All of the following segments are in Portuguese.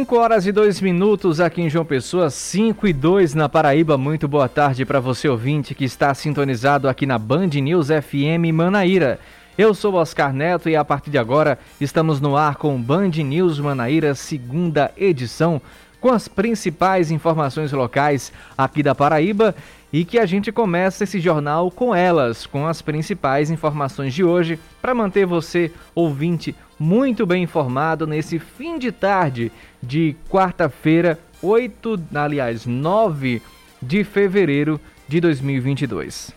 5 horas e 2 minutos aqui em João Pessoa, 5 e 2 na Paraíba. Muito boa tarde para você ouvinte que está sintonizado aqui na Band News FM Manaíra. Eu sou Oscar Neto e a partir de agora estamos no ar com Band News Manaíra, segunda edição, com as principais informações locais aqui da Paraíba e que a gente começa esse jornal com elas, com as principais informações de hoje, para manter você, ouvinte, muito bem informado nesse fim de tarde de quarta-feira, 8, aliás, 9 de fevereiro de 2022.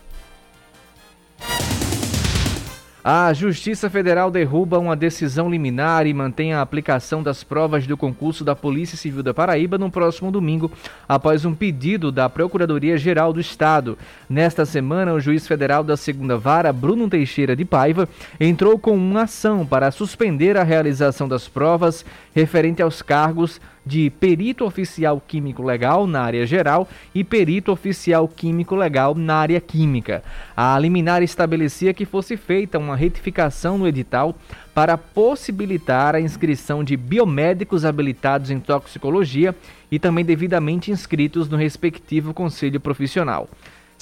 A Justiça Federal derruba uma decisão liminar e mantém a aplicação das provas do concurso da Polícia Civil da Paraíba no próximo domingo, após um pedido da Procuradoria-Geral do Estado. Nesta semana, o juiz federal da segunda vara, Bruno Teixeira de Paiva, entrou com uma ação para suspender a realização das provas referente aos cargos de perito oficial químico legal na área geral e perito oficial químico legal na área química. A liminar estabelecia que fosse feita uma retificação no edital para possibilitar a inscrição de biomédicos habilitados em toxicologia e também devidamente inscritos no respectivo conselho profissional.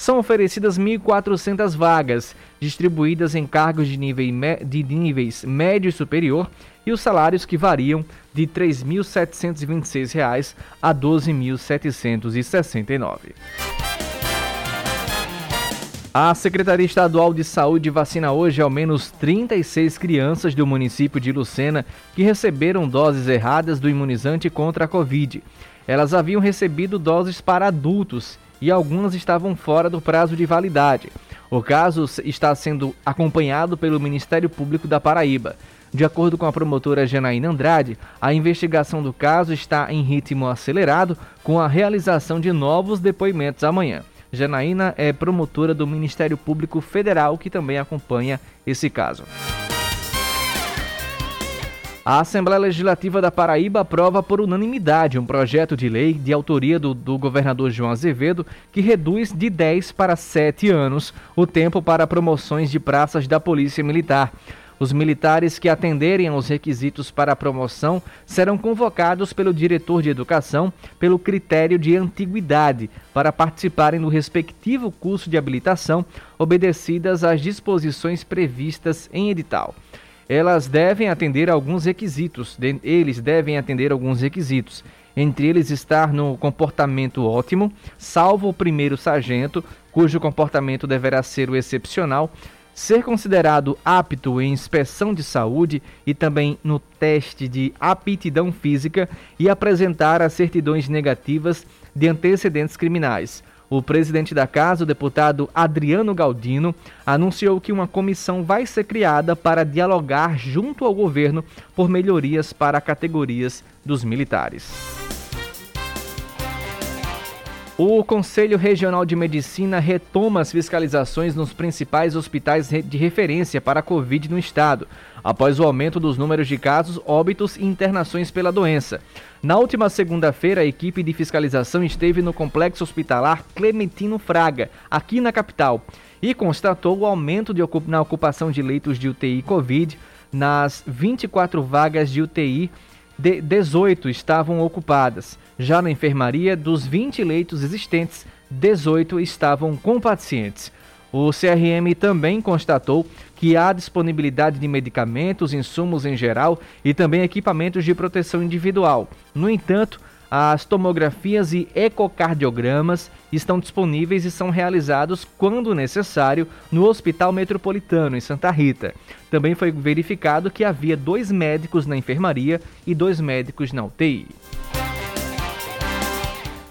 São oferecidas 1.400 vagas, distribuídas em cargos de, nível, de níveis médio e superior, e os salários que variam de R$ 3.726 a R$ 12.769. A Secretaria Estadual de Saúde vacina hoje ao menos 36 crianças do município de Lucena que receberam doses erradas do imunizante contra a Covid. Elas haviam recebido doses para adultos e algumas estavam fora do prazo de validade. O caso está sendo acompanhado pelo Ministério Público da Paraíba. De acordo com a promotora Janaína Andrade, a investigação do caso está em ritmo acelerado, com a realização de novos depoimentos amanhã. Janaína é promotora do Ministério Público Federal, que também acompanha esse caso. A Assembleia Legislativa da Paraíba aprova por unanimidade um projeto de lei de autoria do, do, governador João Azevedo que reduz de 10 para 7 anos o tempo para promoções de praças da Polícia Militar. Os militares que atenderem aos requisitos para a promoção serão convocados pelo diretor de educação pelo critério de antiguidade para participarem do respectivo curso de habilitação, obedecidas às disposições previstas em edital elas devem atender alguns requisitos. Eles devem atender alguns requisitos. Entre eles estar no comportamento ótimo, salvo o primeiro sargento, cujo comportamento deverá ser o excepcional, ser considerado apto em inspeção de saúde e também no teste de aptidão física e apresentar as certidões negativas de antecedentes criminais. O presidente da casa, o deputado Adriano Galdino, anunciou que uma comissão vai ser criada para dialogar junto ao governo por melhorias para categorias dos militares. O Conselho Regional de Medicina retoma as fiscalizações nos principais hospitais de referência para a Covid no estado, após o aumento dos números de casos, óbitos e internações pela doença. Na última segunda-feira, a equipe de fiscalização esteve no complexo hospitalar Clementino Fraga, aqui na capital, e constatou o aumento ocup na ocupação de leitos de UTI Covid. Nas 24 vagas de UTI, de 18 estavam ocupadas. Já na enfermaria, dos 20 leitos existentes, 18 estavam com pacientes. O CRM também constatou que há disponibilidade de medicamentos, insumos em geral e também equipamentos de proteção individual. No entanto, as tomografias e ecocardiogramas estão disponíveis e são realizados quando necessário no Hospital Metropolitano, em Santa Rita. Também foi verificado que havia dois médicos na enfermaria e dois médicos na UTI.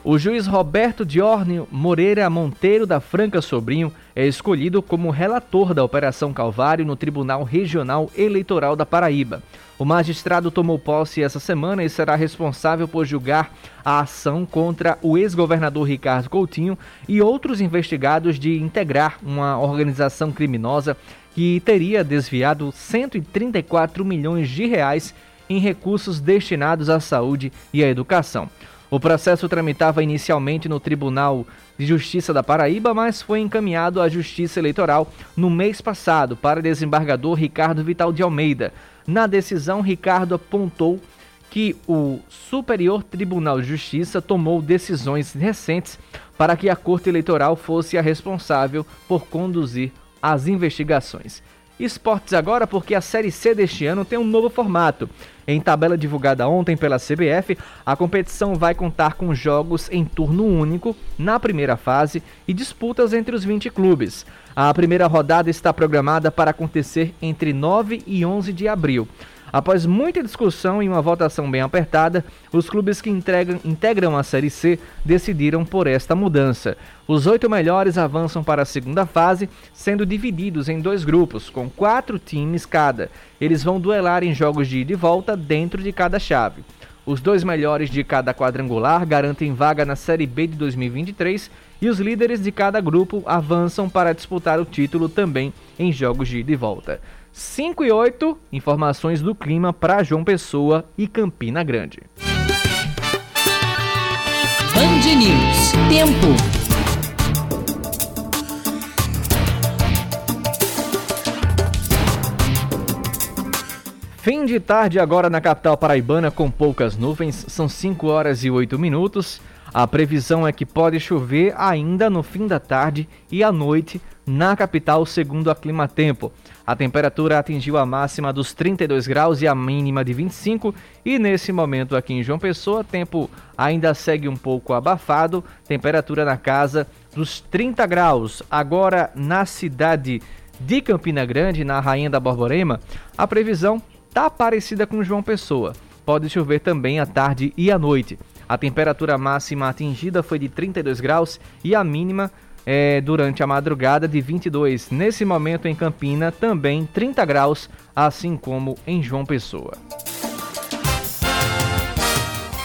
O juiz Roberto Diorne Moreira Monteiro da Franca Sobrinho é escolhido como relator da Operação Calvário no Tribunal Regional Eleitoral da Paraíba. O magistrado tomou posse essa semana e será responsável por julgar a ação contra o ex-governador Ricardo Coutinho e outros investigados de integrar uma organização criminosa que teria desviado 134 milhões de reais em recursos destinados à saúde e à educação. O processo tramitava inicialmente no Tribunal de Justiça da Paraíba, mas foi encaminhado à Justiça Eleitoral no mês passado para desembargador Ricardo Vital de Almeida. Na decisão, Ricardo apontou que o Superior Tribunal de Justiça tomou decisões recentes para que a Corte Eleitoral fosse a responsável por conduzir as investigações. Esportes agora porque a Série C deste ano tem um novo formato. Em tabela divulgada ontem pela CBF, a competição vai contar com jogos em turno único na primeira fase e disputas entre os 20 clubes. A primeira rodada está programada para acontecer entre 9 e 11 de abril. Após muita discussão e uma votação bem apertada, os clubes que entregam, integram a Série C decidiram por esta mudança. Os oito melhores avançam para a segunda fase, sendo divididos em dois grupos, com quatro times cada. Eles vão duelar em jogos de ida e volta dentro de cada chave. Os dois melhores de cada quadrangular garantem vaga na Série B de 2023 e os líderes de cada grupo avançam para disputar o título também em jogos de ida e volta. 5 e 8, informações do clima para João Pessoa e Campina Grande. Band News. Tempo. Fim de tarde agora na capital paraibana com poucas nuvens, são 5 horas e 8 minutos. A previsão é que pode chover ainda no fim da tarde e à noite na capital, segundo a Clima Tempo. A temperatura atingiu a máxima dos 32 graus e a mínima de 25, e nesse momento aqui em João Pessoa, tempo ainda segue um pouco abafado, temperatura na casa dos 30 graus. Agora na cidade de Campina Grande, na Rainha da Borborema, a previsão está parecida com João Pessoa. Pode chover também à tarde e à noite. A temperatura máxima atingida foi de 32 graus e a mínima é, durante a madrugada de 22. Nesse momento em Campina, também 30 graus, assim como em João Pessoa.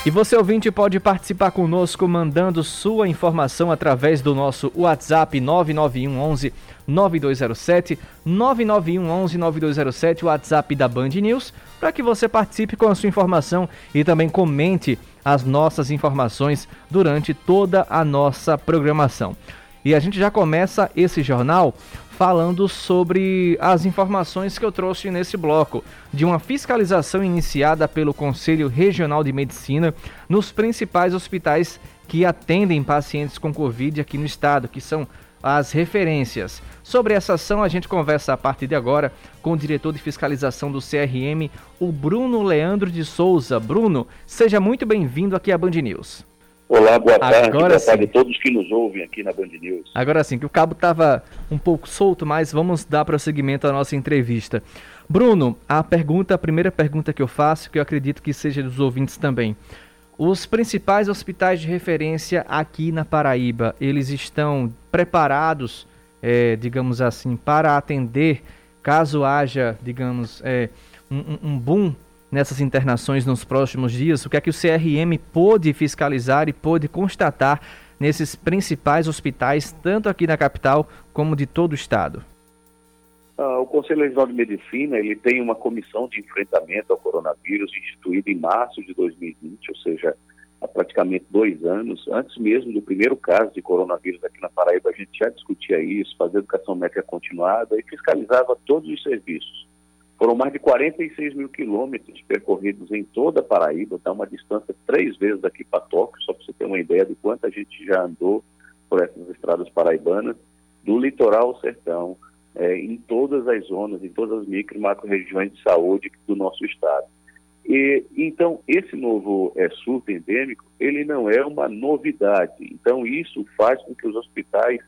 E você ouvinte pode participar conosco mandando sua informação através do nosso WhatsApp 991 11 9207 991 11 9207, WhatsApp da Band News, para que você participe com a sua informação e também comente as nossas informações durante toda a nossa programação. E a gente já começa esse jornal falando sobre as informações que eu trouxe nesse bloco, de uma fiscalização iniciada pelo Conselho Regional de Medicina nos principais hospitais que atendem pacientes com Covid aqui no estado, que são as referências. Sobre essa ação, a gente conversa a partir de agora com o diretor de fiscalização do CRM, o Bruno Leandro de Souza. Bruno, seja muito bem-vindo aqui à Band News. Olá, boa tarde. Agora boa tarde a todos que nos ouvem aqui na Band News. Agora sim, que o cabo estava um pouco solto, mas vamos dar prosseguimento à nossa entrevista. Bruno, a pergunta, a primeira pergunta que eu faço, que eu acredito que seja dos ouvintes também. Os principais hospitais de referência aqui na Paraíba, eles estão preparados, é, digamos assim, para atender caso haja, digamos, é, um, um boom nessas internações nos próximos dias? O que é que o CRM pôde fiscalizar e pôde constatar nesses principais hospitais, tanto aqui na capital como de todo o estado? Ah, o Conselho Regional de Medicina ele tem uma comissão de enfrentamento ao coronavírus instituída em março de 2020, ou seja, há praticamente dois anos. Antes mesmo do primeiro caso de coronavírus aqui na Paraíba, a gente já discutia isso, fazia educação médica continuada e fiscalizava todos os serviços. Foram mais de 46 mil quilômetros percorridos em toda a Paraíba, dá uma distância três vezes daqui para Tóquio, só para você ter uma ideia de quanta gente já andou por essas estradas paraibanas, do litoral ao sertão, é, em todas as zonas, em todas as micro e macro regiões de saúde do nosso estado. E, então, esse novo é, surto endêmico, ele não é uma novidade. Então, isso faz com que os hospitais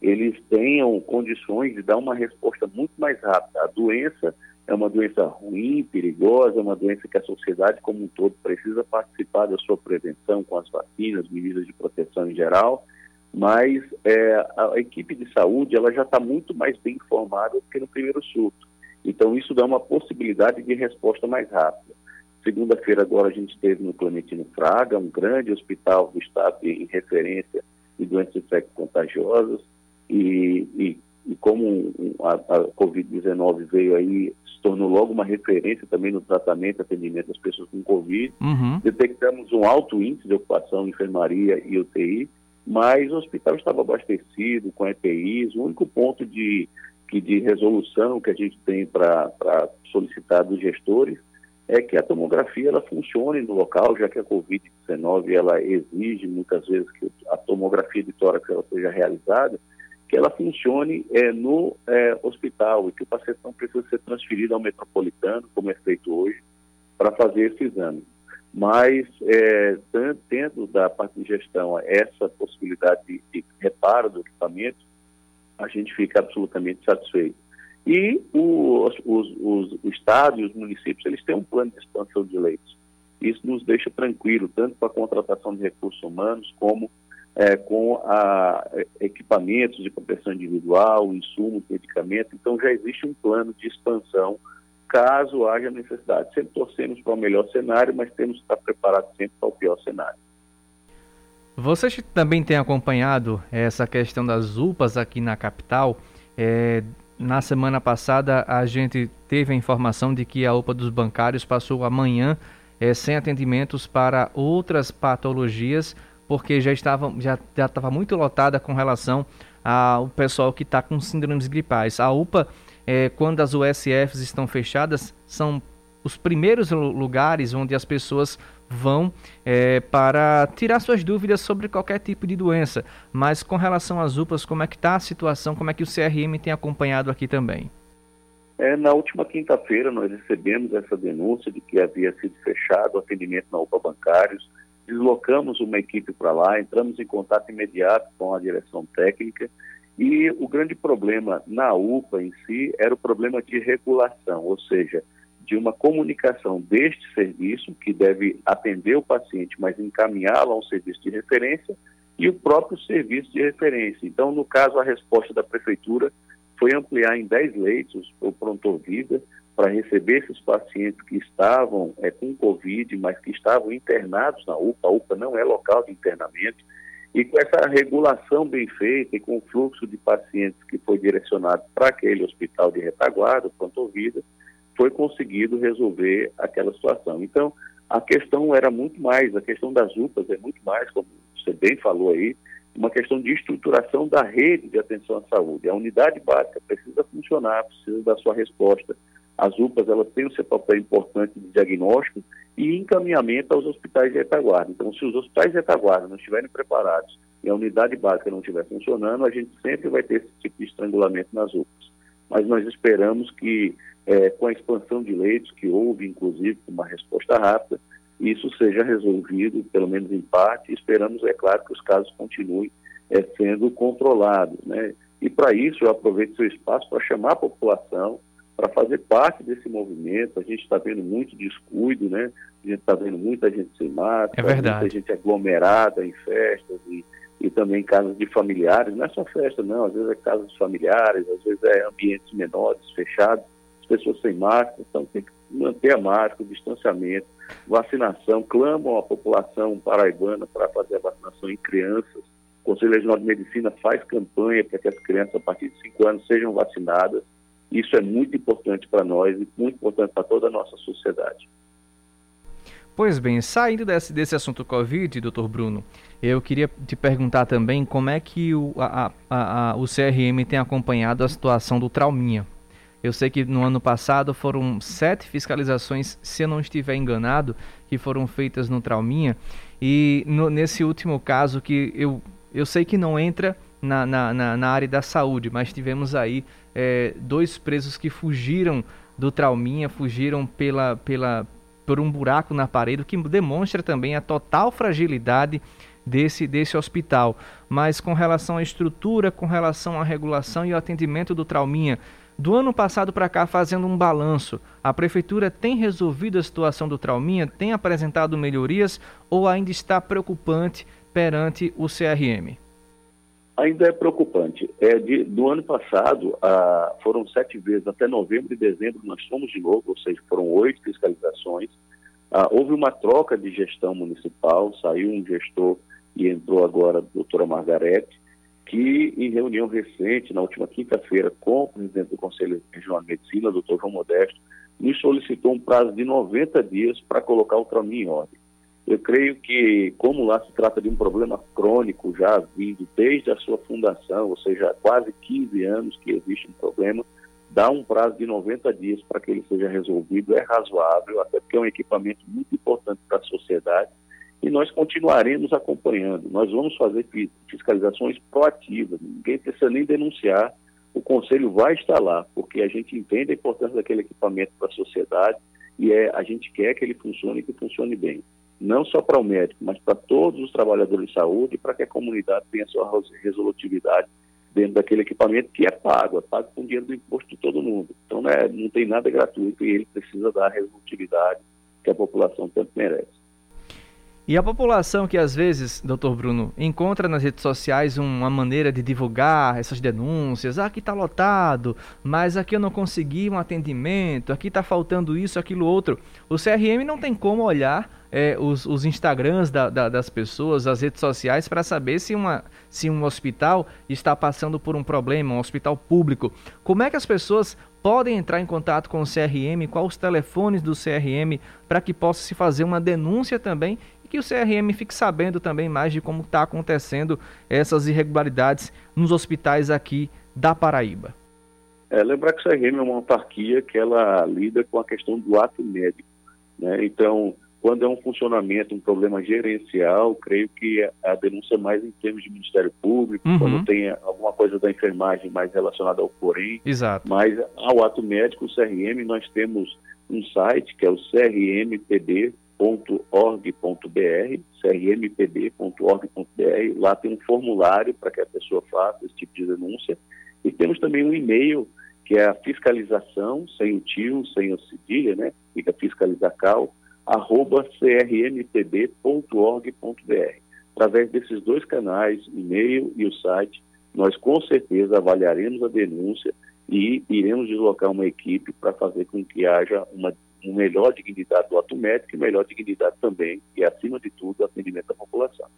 eles tenham condições de dar uma resposta muito mais rápida. A doença é uma doença ruim, perigosa, é uma doença que a sociedade como um todo precisa participar da sua prevenção com as vacinas, medidas de proteção em geral, mas é, a equipe de saúde ela já está muito mais bem informada do que no primeiro surto. Então isso dá uma possibilidade de resposta mais rápida. Segunda-feira agora a gente esteve no Clementino Fraga, um grande hospital do estado em referência de doenças infecto-contagiosas e, e, e, como a, a Covid-19 veio aí, tornou logo uma referência também no tratamento e atendimento das pessoas com Covid, uhum. detectamos um alto índice de ocupação em enfermaria e UTI, mas o hospital estava abastecido com EPIs, o único ponto de, de resolução que a gente tem para solicitar dos gestores é que a tomografia ela funcione no local, já que a Covid-19 ela exige muitas vezes que a tomografia de tórax ela seja realizada, que ela funcione é, no é, hospital e que o paciente não precisa ser transferido ao metropolitano, como é feito hoje, para fazer esse exame. Mas, é, tendo da parte de gestão essa possibilidade de, de reparo do equipamento, a gente fica absolutamente satisfeito. E os, os, os, o Estado e os municípios, eles têm um plano de expansão de leitos. Isso nos deixa tranquilo, tanto para a contratação de recursos humanos, como é, com a, equipamentos de proteção individual, insumos, medicamentos. Então, já existe um plano de expansão, caso haja necessidade. Sempre torcemos para o melhor cenário, mas temos que estar preparados sempre para o pior cenário. Vocês também têm acompanhado essa questão das UPAs aqui na capital. É, na semana passada, a gente teve a informação de que a UPA dos bancários passou amanhã é, sem atendimentos para outras patologias, porque já estava já, já estava muito lotada com relação ao pessoal que está com síndromes gripais. A UPA, é, quando as USFs estão fechadas, são os primeiros lugares onde as pessoas vão é, para tirar suas dúvidas sobre qualquer tipo de doença. Mas com relação às UPAs, como é que está a situação? Como é que o CRM tem acompanhado aqui também? É, na última quinta-feira nós recebemos essa denúncia de que havia sido fechado o atendimento na UPA Bancários, deslocamos uma equipe para lá, entramos em contato imediato com a direção técnica e o grande problema na UPA em si era o problema de regulação, ou seja, de uma comunicação deste serviço, que deve atender o paciente, mas encaminhá-lo a um serviço de referência, e o próprio serviço de referência. Então, no caso, a resposta da Prefeitura foi ampliar em 10 leitos o pronto-vida para receber esses pacientes que estavam é, com Covid, mas que estavam internados na UPA. A UPA não é local de internamento. E com essa regulação bem feita e com o fluxo de pacientes que foi direcionado para aquele hospital de retaguarda, pronto-vida, foi conseguido resolver aquela situação. Então, a questão era muito mais, a questão das UPAs é muito mais, como você bem falou aí, uma questão de estruturação da rede de atenção à saúde. A unidade básica precisa funcionar, precisa dar sua resposta. As UPAs elas têm o seu papel importante de diagnóstico e encaminhamento aos hospitais de retaguarda. Então, se os hospitais de retaguarda não estiverem preparados e a unidade básica não estiver funcionando, a gente sempre vai ter esse tipo de estrangulamento nas UPAs. Mas nós esperamos que é, com a expansão de leitos, que houve, inclusive, uma resposta rápida, isso seja resolvido, pelo menos em parte, esperamos, é claro, que os casos continuem é, sendo controlados. Né? E para isso, eu aproveito seu espaço para chamar a população para fazer parte desse movimento. A gente está vendo muito descuido, né? A gente está vendo muita gente sem máscara, é verdade. muita gente aglomerada em festas e, e também em casas de familiares. Não é só festa, não. Às vezes é casas de familiares, às vezes é ambientes menores, fechados pessoas sem máscara, então tem que manter a máscara, o distanciamento, vacinação, clamam a população paraibana para fazer a vacinação em crianças. O Conselho Regional de Medicina faz campanha para que as crianças a partir de 5 anos sejam vacinadas. Isso é muito importante para nós e muito importante para toda a nossa sociedade. Pois bem, saindo desse, desse assunto Covid, doutor Bruno, eu queria te perguntar também como é que o, a, a, a, o CRM tem acompanhado a situação do trauminha. Eu sei que no ano passado foram sete fiscalizações, se eu não estiver enganado, que foram feitas no Trauminha. E no, nesse último caso, que eu, eu sei que não entra na, na, na, na área da saúde, mas tivemos aí é, dois presos que fugiram do Trauminha, fugiram pela, pela, por um buraco na parede, o que demonstra também a total fragilidade desse, desse hospital. Mas com relação à estrutura, com relação à regulação e ao atendimento do Trauminha, Do ano passado para cá, fazendo um balanço, a prefeitura tem resolvido a situação do Trauminha, tem apresentado melhorias ou ainda está preocupante perante o CRM? Ainda é preocupante. É de, do ano passado, ah, foram sete vezes, até novembro e dezembro nós fomos de novo, ou seja, foram oito fiscalizações. Ah, houve uma troca de gestão municipal, saiu um gestor e entrou agora a doutora Margarete, que em reunião recente, na última quinta-feira, com o presidente do Conselho Regional de Medicina, doutor João Modesto, nos solicitou um prazo de 90 dias para colocar o Tramin em ordem. Eu creio que, como lá se trata de um problema crônico já vindo desde a sua fundação, ou seja, há quase 15 anos que existe um problema, dar um prazo de 90 dias para que ele seja resolvido é razoável, até porque é um equipamento muito importante para a sociedade e nós continuaremos acompanhando. Nós vamos fazer fiscalizações proativas, ninguém precisa nem denunciar, o Conselho vai estar lá, porque a gente entende a importância daquele equipamento para a sociedade e é, a gente quer que ele funcione e que funcione bem não só para o médico, mas para todos os trabalhadores de saúde, para que a comunidade tenha sua resolutividade dentro daquele equipamento que é pago, é pago com dinheiro do imposto de todo mundo. Então né, não tem nada gratuito e ele precisa dar a resolutividade que a população tanto merece. E a população que às vezes, doutor Bruno, encontra nas redes sociais uma maneira de divulgar essas denúncias, ah, aqui está lotado, mas aqui eu não consegui um atendimento, aqui está faltando isso, aquilo outro. O CRM não tem como olhar é, os, os, Instagrams da, da, das pessoas, as redes sociais, para saber se, uma, se um hospital está passando por um problema, um hospital público. Como é que as pessoas podem entrar em contato com o CRM? Quais os telefones do CRM para que possa se fazer uma denúncia também que o CRM fique sabendo também mais de como está acontecendo essas irregularidades nos hospitais aqui da Paraíba. É, lembrar que o CRM é uma autarquia que ela lida com a questão do ato médico. Né? Então, quando é um funcionamento, um problema gerencial, creio que a denúncia é mais em termos de Ministério Público, uhum. quando tem alguma coisa da enfermagem mais relacionada ao porém. Exato. Mas ao ato médico, o CRM, nós temos um site que é o crmpb crmpb.org.br, crmpb.org.br. Lá tem um formulário para que a pessoa faça esse tipo de denúncia. E temos também um e-mail, que é a fiscalização, sem o tio, sem o cedilha, né? Fica fiscalizacal, arroba crmpb.org.br. Através desses dois canais, e-mail e o site, nós com certeza avaliaremos a denúncia e iremos deslocar uma equipe para fazer com que haja uma melhor dignidade do ato médico e melhor dignidade também, e acima de tudo, atendimento da população.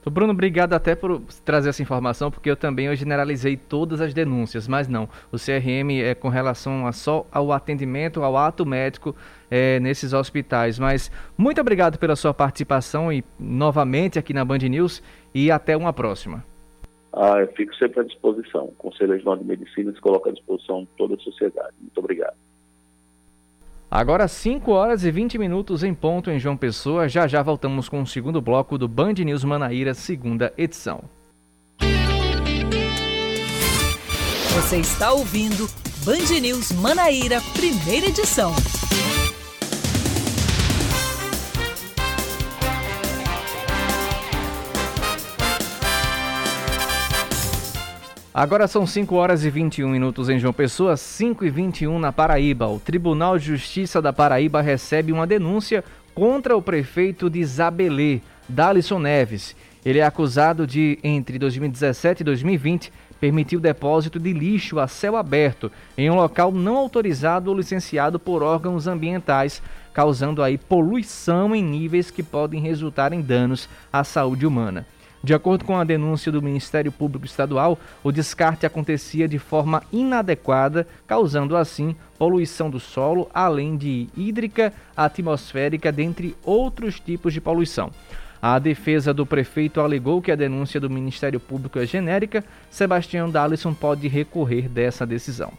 Então, Bruno, obrigado até por trazer essa informação, porque eu também eu generalizei todas as denúncias, mas não. O CRM é com relação a só ao atendimento, ao ato médico é, nesses hospitais. Mas muito obrigado pela sua participação e novamente aqui na Band News e até uma próxima. Ah, eu fico sempre à disposição. O Conselho Regional de Medicina se coloca à disposição de toda a sociedade. Muito obrigado. Agora 5 horas e 20 minutos em ponto em João Pessoa. Já já voltamos com o segundo bloco do Band News Manaíra, segunda edição. Você está ouvindo Band News Manaíra, primeira edição. Agora são 5 horas e 21 minutos em João Pessoa, 5 e 21 na Paraíba. O Tribunal de Justiça da Paraíba recebe uma denúncia contra o prefeito de Isabelê, Dalisson Neves. Ele é acusado de, entre 2017 e 2020, permitir o depósito de lixo a céu aberto em um local não autorizado ou licenciado por órgãos ambientais, causando aí poluição em níveis que podem resultar em danos à saúde humana. De acordo com a denúncia do Ministério Público Estadual, o descarte acontecia de forma inadequada, causando assim poluição do solo, além de hídrica, atmosférica, dentre outros tipos de poluição. A defesa do prefeito alegou que a denúncia do Ministério Público é genérica. Sebastião Dalisson pode recorrer dessa decisão.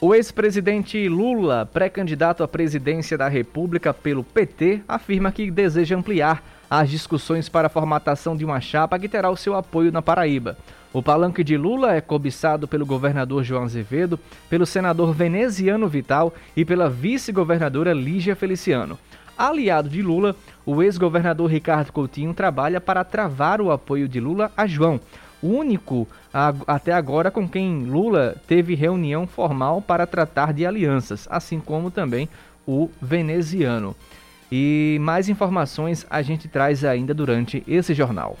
O ex-presidente Lula, pré-candidato à presidência da República pelo PT, afirma que deseja ampliar as discussões para a formatação de uma chapa que terá o seu apoio na Paraíba. O palanque de Lula é cobiçado pelo governador João Azevedo, pelo senador veneziano Vital e pela vice-governadora Lígia Feliciano. Aliado de Lula, o ex-governador Ricardo Coutinho trabalha para travar o apoio de Lula a João. único a, até agora com quem Lula teve reunião formal para tratar de alianças, assim como também o veneziano. E mais informações a gente traz ainda durante esse jornal.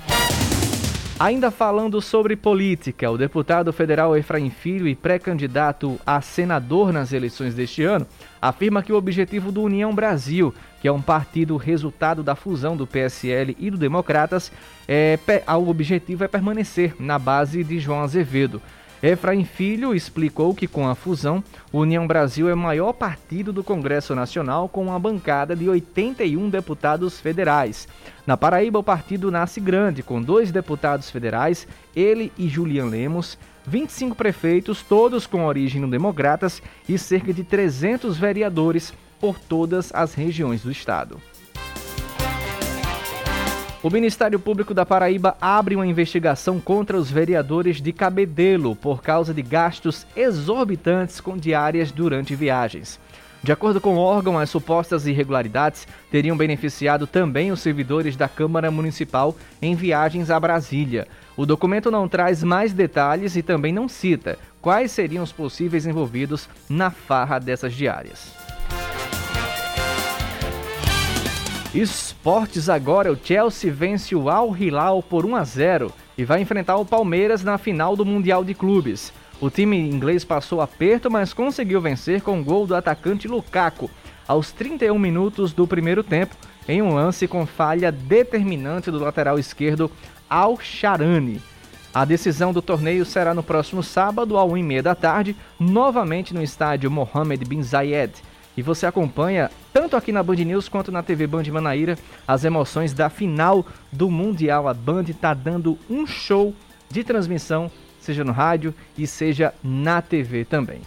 Ainda falando sobre política, o deputado federal Efraim Filho e pré-candidato a senador nas eleições deste ano afirma que o objetivo do União Brasil, que é um partido resultado da fusão do PSL e do Democratas, é, o objetivo é permanecer na base de João Azevedo. Efraim Filho explicou que com a fusão, o União Brasil é o maior partido do Congresso Nacional com uma bancada de 81 deputados federais. Na Paraíba, o partido nasce grande, com dois deputados federais, ele e Julian Lemos, 25 prefeitos, todos com origem no Democratas, e cerca de 300 vereadores por todas as regiões do estado. O Ministério Público da Paraíba abre uma investigação contra os vereadores de Cabedelo por causa de gastos exorbitantes com diárias durante viagens. De acordo com o órgão, as supostas irregularidades teriam beneficiado também os servidores da Câmara Municipal em viagens a Brasília. O documento não traz mais detalhes e também não cita quais seriam os possíveis envolvidos na farra dessas diárias. Esportes agora, o Chelsea vence o Al Hilal por 1 a 0 e vai enfrentar o Palmeiras na final do Mundial de Clubes. O time inglês passou aperto, mas conseguiu vencer com o gol do atacante Lukaku aos 31 minutos do primeiro tempo, em um lance com falha determinante do lateral esquerdo Al Sharani. A decisão do torneio será no próximo sábado, ao 1h30 da tarde, novamente no estádio Mohammed bin Zayed e você acompanha tanto aqui na Band News quanto na TV Band Manaíra as emoções da final do Mundial. A Band está dando um show de transmissão, seja no rádio e seja na TV também.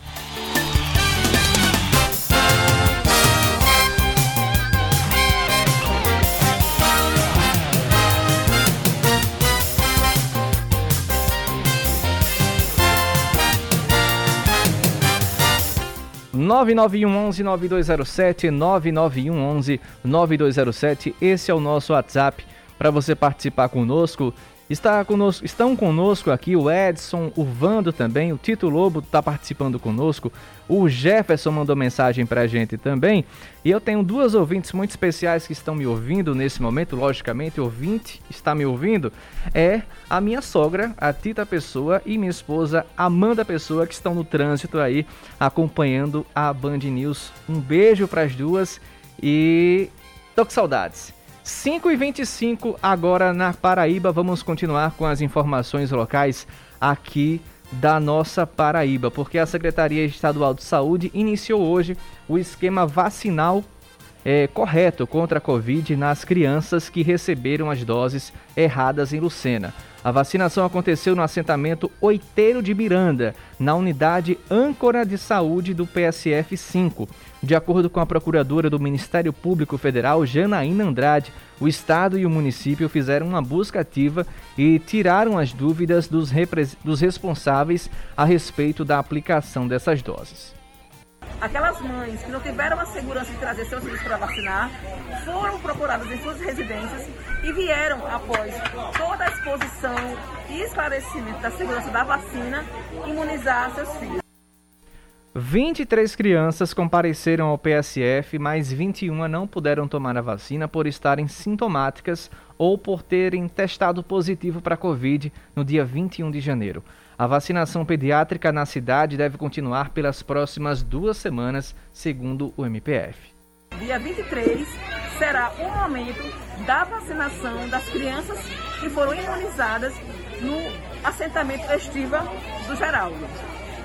9911 9207 9911 9207. Esse é o nosso WhatsApp para você participar conosco. Está conosco, estão conosco aqui o Edson, o Vando também, o Tito Lobo está participando conosco, o Jefferson mandou mensagem para a gente também. E eu tenho duas ouvintes muito especiais que estão me ouvindo nesse momento, logicamente, ouvinte está me ouvindo, é a minha sogra, a Tita Pessoa, e minha esposa Amanda Pessoa, que estão no trânsito aí acompanhando a Band News. Um beijo para as duas e tô com saudades. 5 e 25 agora na Paraíba. Vamos continuar com as informações locais aqui da nossa Paraíba, porque a Secretaria Estadual de Saúde iniciou hoje o esquema vacinal é, correto contra a Covid nas crianças que receberam as doses erradas em Lucena. A vacinação aconteceu no assentamento Oiteiro de Miranda, na unidade âncora de saúde do PSF 5. De acordo com a procuradora do Ministério Público Federal, Janaína Andrade, o Estado e o município fizeram uma busca ativa e tiraram as dúvidas dos, dos responsáveis a respeito da aplicação dessas doses. Aquelas mães que não tiveram a segurança de trazer seus filhos para vacinar foram procuradas em suas residências e vieram, após toda a exposição e esclarecimento da segurança da vacina, imunizar seus filhos. 23 crianças compareceram ao PSF, mas 21 não puderam tomar a vacina por estarem sintomáticas ou por terem testado positivo para a Covid no dia 21 de janeiro. A vacinação pediátrica na cidade deve continuar pelas próximas duas semanas, segundo o MPF. Dia 23 será o momento da vacinação das crianças que foram imunizadas no assentamento estiva do Geraldo.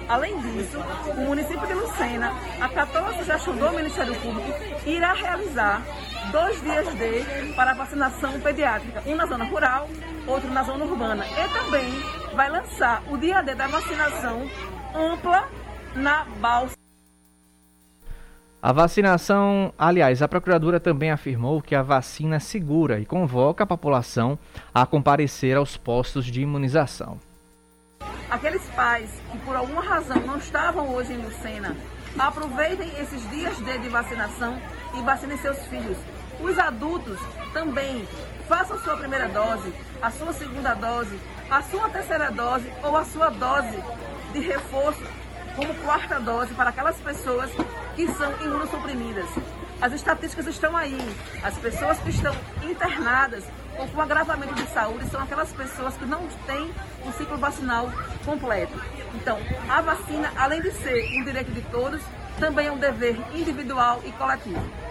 Além disso, o município de Lucena a sugestão do Ministério Público irá realizar dois dias de para vacinação pediátrica, um na zona rural, outro na zona urbana. E também vai lançar o dia D da vacinação ampla na balsa. A vacinação, aliás, a Procuradora também afirmou que a vacina é segura e convoca a população a comparecer aos postos de imunização. Aqueles pais que por alguma razão não estavam hoje em Lucena, aproveitem esses dias de vacinação e vacinem seus filhos. Os adultos também façam sua primeira dose, a sua segunda dose a sua terceira dose ou a sua dose de reforço como quarta dose para aquelas pessoas que são imunossuprimidas. As estatísticas estão aí. As pessoas que estão internadas ou com agravamento de saúde são aquelas pessoas que não têm o ciclo vacinal completo. Então, a vacina, além de ser um direito de todos, também é um dever individual e coletivo.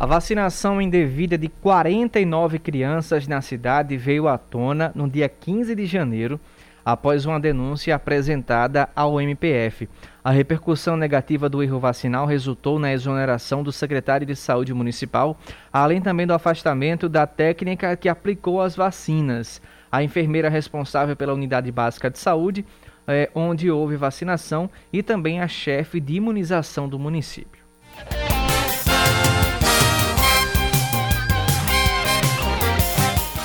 A vacinação indevida de 49 crianças na cidade veio à tona no dia 15 de janeiro, após uma denúncia apresentada ao MPF. A repercussão negativa do erro vacinal resultou na exoneração do secretário de Saúde Municipal, além também do afastamento da técnica que aplicou as vacinas. A enfermeira responsável pela unidade básica de saúde, é, onde houve vacinação, e também a chefe de imunização do município.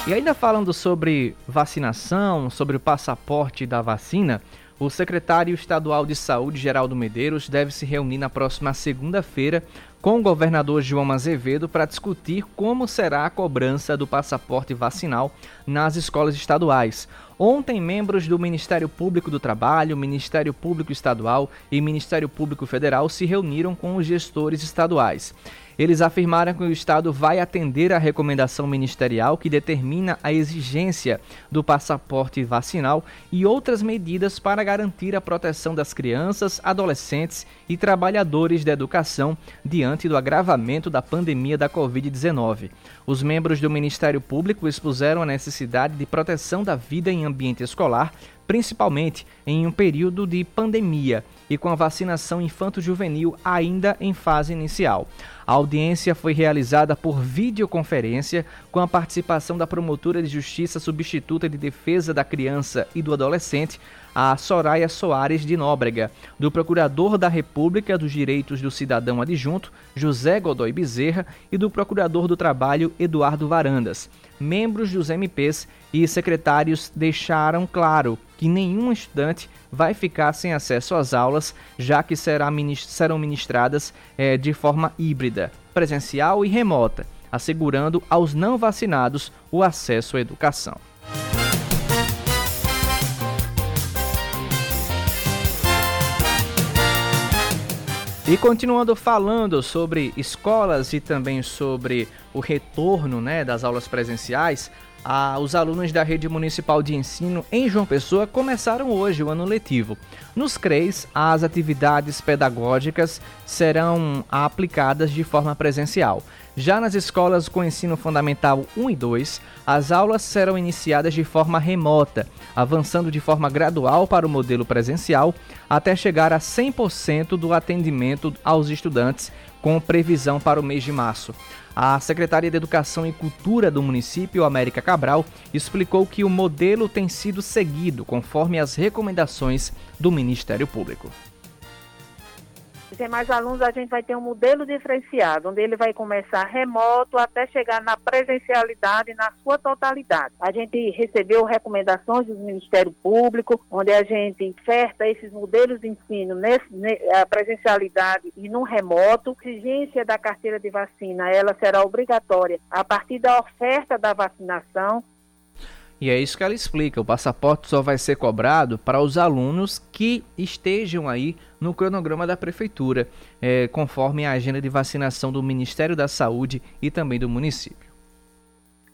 E ainda falando sobre vacinação, sobre o passaporte da vacina, o secretário estadual de Saúde, Geraldo Medeiros, deve se reunir na próxima segunda-feira com o governador João Azevedo para discutir como será a cobrança do passaporte vacinal nas escolas estaduais. Ontem, membros do Ministério Público do Trabalho, Ministério Público Estadual e Ministério Público Federal se reuniram com os gestores estaduais. Eles afirmaram que o Estado vai atender à recomendação ministerial que determina a exigência do passaporte vacinal e outras medidas para garantir a proteção das crianças, adolescentes e trabalhadores da educação diante do agravamento da pandemia da Covid-19. Os membros do Ministério Público expuseram a necessidade de proteção da vida em ambiente escolar, principalmente em um período de pandemia e com a vacinação infanto-juvenil ainda em fase inicial. A audiência foi realizada por videoconferência com a participação da promotora de justiça substituta de defesa da criança e do adolescente, a Soraya Soares de Nóbrega, do Procurador da República dos Direitos do Cidadão Adjunto, José Godoy Bezerra, e do Procurador do Trabalho, Eduardo Varandas. Membros dos MPs e secretários deixaram claro que nenhum estudante vai ficar sem acesso às aulas, já que serão ministradas é, de forma híbrida, presencial e remota, assegurando aos não vacinados o acesso à educação. E continuando falando sobre escolas e também sobre o retorno né, das aulas presenciais, os alunos da rede municipal de ensino em João Pessoa começaram hoje o ano letivo. Nos CREs, as atividades pedagógicas serão aplicadas de forma presencial. Já nas escolas com ensino fundamental 1 e 2, as aulas serão iniciadas de forma remota, avançando de forma gradual para o modelo presencial, até chegar a 100% do atendimento aos estudantes, com previsão para o mês de março. A Secretaria de Educação e Cultura do município, América Cabral, explicou que o modelo tem sido seguido conforme as recomendações do Ministério Público tem mais alunos, a gente vai ter um modelo diferenciado, onde ele vai começar remoto até chegar na presencialidade na sua totalidade. A gente recebeu recomendações do Ministério Público, onde a gente oferta esses modelos de ensino nesse, a presencialidade e no remoto. A exigência da carteira de vacina, ela será obrigatória a partir da oferta da vacinação e é isso que ela explica. O passaporte só vai ser cobrado para os alunos que estejam aí no cronograma da prefeitura, é, conforme a agenda de vacinação do Ministério da Saúde e também do município.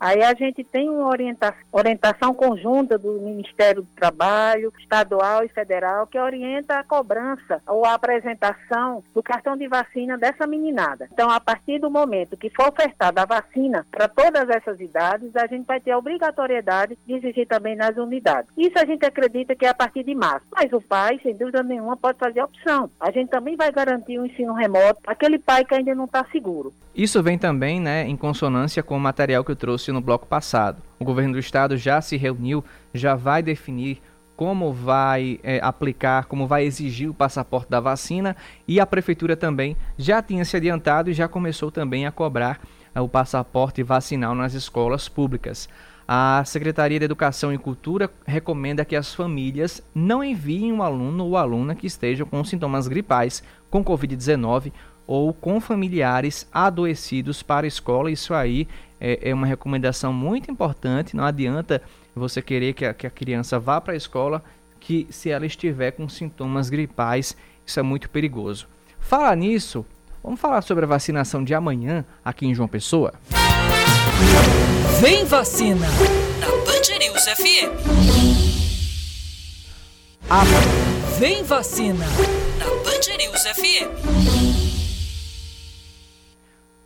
Aí a gente tem uma orientação, orientação conjunta do Ministério do Trabalho, estadual e federal, que orienta a cobrança ou a apresentação do cartão de vacina dessa meninada. Então, a partir do momento que for ofertada a vacina para todas essas idades, a gente vai ter a obrigatoriedade de exigir também nas unidades. Isso a gente acredita que é a partir de março. Mas o pai, sem dúvida nenhuma, pode fazer a opção. A gente também vai garantir o um ensino remoto aquele pai que ainda não está seguro. Isso vem também né, em consonância com o material que eu trouxe no bloco passado. O governo do estado já se reuniu, já vai definir como vai é, aplicar, como vai exigir o passaporte da vacina e a prefeitura também já tinha se adiantado e já começou também a cobrar é, o passaporte vacinal nas escolas públicas. A Secretaria de Educação e Cultura recomenda que as famílias não enviem um aluno ou aluna que estejam com sintomas gripais com Covid-19 ou com familiares adoecidos para a escola. Isso aí é, é uma recomendação muito importante. Não adianta você querer que a, que a criança vá para a escola que se ela estiver com sintomas gripais, isso é muito perigoso. Falar nisso, vamos falar sobre a vacinação de amanhã aqui em João Pessoa? Vem vacina na Band News FM. A... Vem vacina na Band News FM.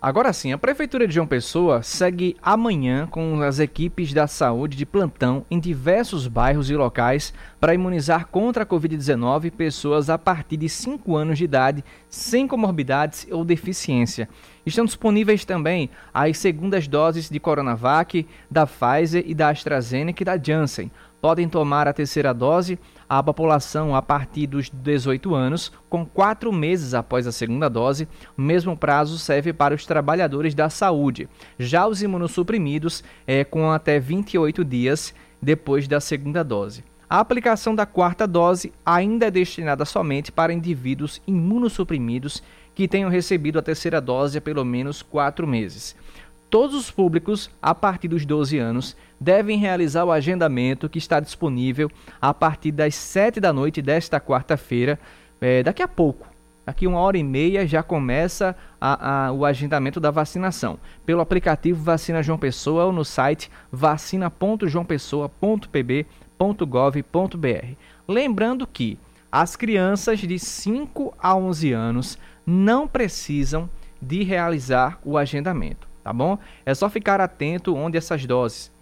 Agora sim, a Prefeitura de João Pessoa segue amanhã com as equipes da saúde de plantão em diversos bairros e locais para imunizar contra a Covid-19 pessoas a partir de 5 anos de idade sem comorbidades ou deficiência. Estão disponíveis também as segundas doses de Coronavac, da Pfizer e da AstraZeneca e da Janssen. Podem tomar a terceira dose a população a partir dos 18 anos, com quatro meses após a segunda dose. O mesmo prazo serve para os trabalhadores da saúde. Já os imunossuprimidos é com até 28 dias depois da segunda dose. A aplicação da quarta dose ainda é destinada somente para indivíduos imunossuprimidos que tenham recebido a terceira dose há pelo menos quatro meses. Todos os públicos a partir dos 12 anos devem realizar o agendamento que está disponível a partir das 7 da noite desta quarta-feira, é, daqui a pouco. Daqui uma hora e meia já começa a, a, o agendamento da vacinação pelo aplicativo Vacina João Pessoa ou no site vacina.joaopessoa.pb.gov.br. Lembrando que as crianças de 5 a 11 anos não precisam de realizar o agendamento, tá bom? É só ficar atento onde essas doses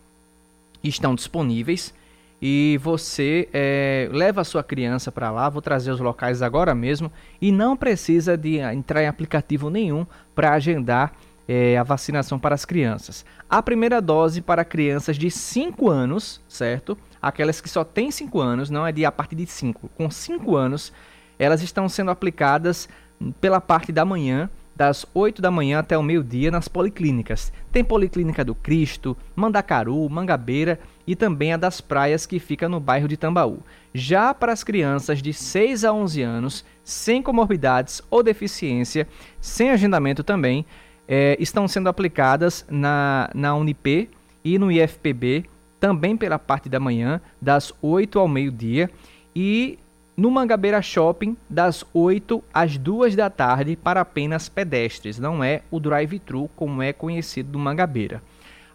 estão disponíveis e você é, leva a sua criança para lá. Vou trazer os locais agora mesmo e não precisa de entrar em aplicativo nenhum para agendar é, a vacinação para as crianças. A primeira dose para crianças de 5 anos, certo? Aquelas que só têm 5 anos, não é de a partir de 5. Com 5 anos, elas estão sendo aplicadas pela parte da manhã das 8 da manhã até o meio-dia nas policlínicas. Tem Policlínica do Cristo, Mandacaru, Mangabeira e também a das praias que fica no bairro de Tambaú. Já para as crianças de 6 a 11 anos, sem comorbidades ou deficiência, sem agendamento também, é, estão sendo aplicadas na, na Unip e no IFPB, também pela parte da manhã, das 8 ao meio-dia. E no Mangabeira Shopping, das 8 às 2 da tarde, para apenas pedestres, não é o drive-thru como é conhecido do Mangabeira.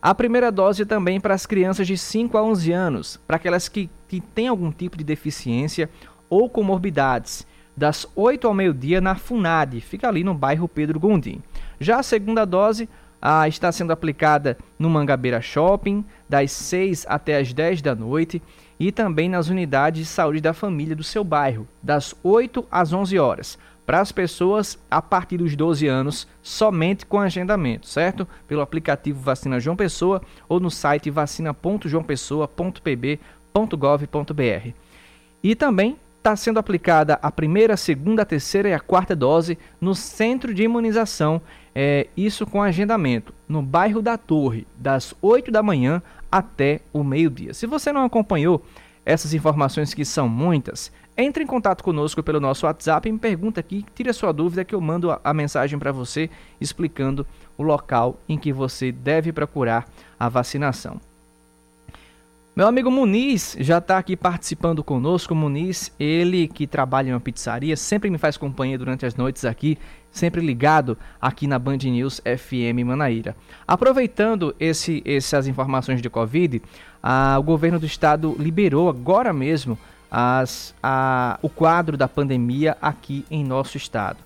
A primeira dose também para as crianças de 5 a 11 anos, para aquelas que, que têm algum tipo de deficiência ou comorbidades, das 8 ao meio-dia na FUNAD, fica ali no bairro Pedro Gondim. Já a segunda dose ah, está sendo aplicada no Mangabeira Shopping, das 6 até as 10 da noite e também nas unidades de saúde da família do seu bairro, das 8 às 11 horas, para as pessoas a partir dos 12 anos, somente com agendamento, certo? Pelo aplicativo Vacina João Pessoa ou no site vacina.joaopessoa.pb.gov.br. E também está sendo aplicada a primeira, segunda, terceira e a quarta dose no centro de imunização, é, isso com agendamento, no bairro da Torre, das 8 da manhã até o meio-dia. Se você não acompanhou essas informações que são muitas, entre em contato conosco pelo nosso WhatsApp e me pergunta aqui, tire a sua dúvida que eu mando a mensagem para você explicando o local em que você deve procurar a vacinação. Meu amigo Muniz já está aqui participando conosco. Muniz, ele que trabalha em uma pizzaria, sempre me faz companhia durante as noites aqui, sempre ligado aqui na Band News FM Manaíra. Aproveitando esse, essas informações de Covid, o governo do estado liberou agora mesmo as, a, o quadro da pandemia aqui em nosso estado.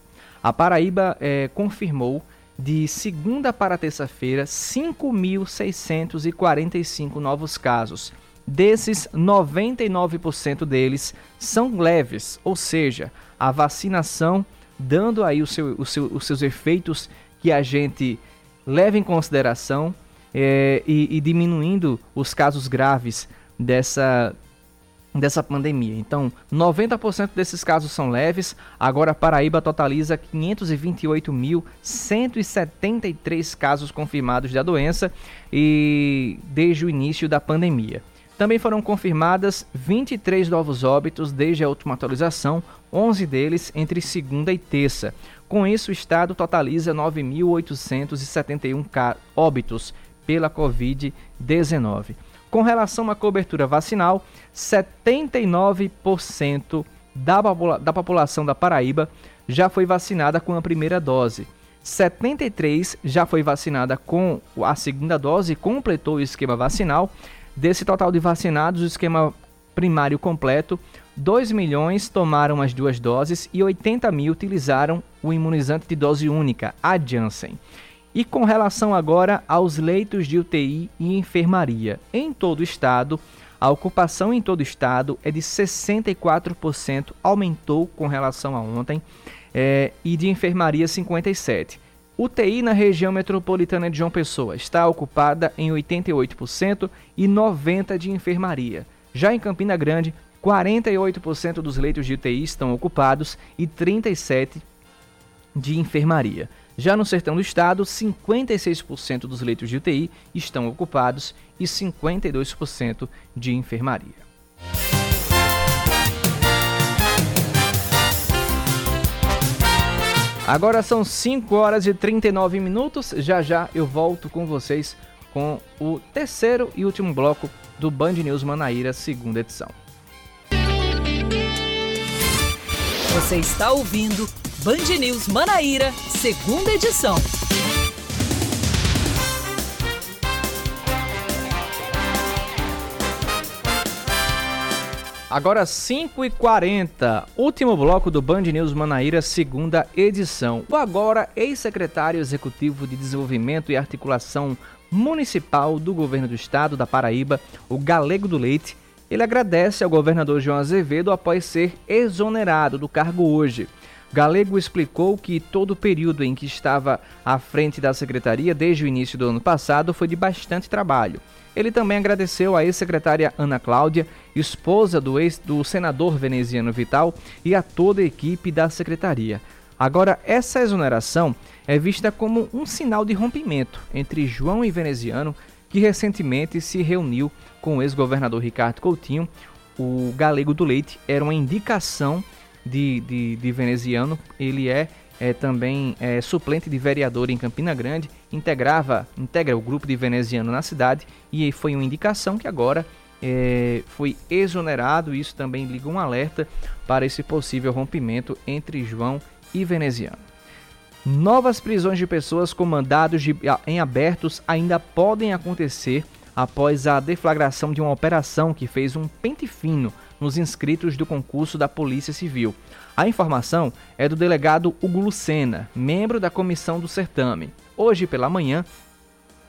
A Paraíba é, confirmou de segunda para terça-feira 5.645 novos casos Desses, 99% deles são leves, ou seja, a vacinação dando aí o seu, o seu, os seus efeitos que a gente leva em consideração é, e, e diminuindo os casos graves dessa, dessa pandemia. Então, 90% desses casos são leves. Agora, a Paraíba totaliza 528.173 casos confirmados da doença e desde o início da pandemia. Também foram confirmadas 23 novos óbitos desde a última atualização, 11 deles entre segunda e terça. Com isso, o estado totaliza 9.871 óbitos pela Covid-19. Com relação à cobertura vacinal, 79% da, da população da Paraíba já foi vacinada com a primeira dose. 73 já foi vacinada com a segunda dose e completou o esquema vacinal. Desse total de vacinados, o esquema primário completo, 2 milhões tomaram as duas doses e 80 mil utilizaram o imunizante de dose única, a Janssen. E com relação agora aos leitos de UTI e enfermaria, em todo o estado, a ocupação em todo o estado é de 64%, aumentou com relação a ontem, é, e de enfermaria 57%. UTI na região metropolitana de João Pessoa está ocupada em 88% e 90% de enfermaria. Já em Campina Grande, 48% dos leitos de UTI estão ocupados e 37% de enfermaria. Já no sertão do estado, 56% dos leitos de UTI estão ocupados e 52% de enfermaria. Agora são 5 horas e 39 minutos. Já já eu volto com vocês com o terceiro e último bloco do Band News Manaíra, segunda edição. Você está ouvindo Band News Manaíra, segunda edição. Agora 5h40, último bloco do Band News Manaíra, segunda edição. O agora ex-secretário executivo de Desenvolvimento e Articulação Municipal do Governo do Estado da Paraíba, o Galego do Leite, ele agradece ao governador João Azevedo após ser exonerado do cargo hoje. Galego explicou que todo o período em que estava à frente da secretaria, desde o início do ano passado, foi de bastante trabalho. Ele também agradeceu à ex-secretária Ana Cláudia, esposa do, ex, do senador veneziano Vital, e a toda a equipe da secretaria. Agora, essa exoneração é vista como um sinal de rompimento entre João e Veneziano, que recentemente se reuniu com o ex-governador Ricardo Coutinho. O Galego do Leite era uma indicação de, de, de Veneziano, ele é é, também é, suplente de vereador em Campina Grande, integrava, integra o grupo de veneziano na cidade e foi uma indicação que agora é, foi exonerado. Isso também liga um alerta para esse possível rompimento entre João e veneziano. Novas prisões de pessoas com mandados de, em abertos ainda podem acontecer após a deflagração de uma operação que fez um pente fino nos inscritos do concurso da Polícia Civil. A informação é do delegado Hugo Lucena, membro da comissão do certame. Hoje pela manhã,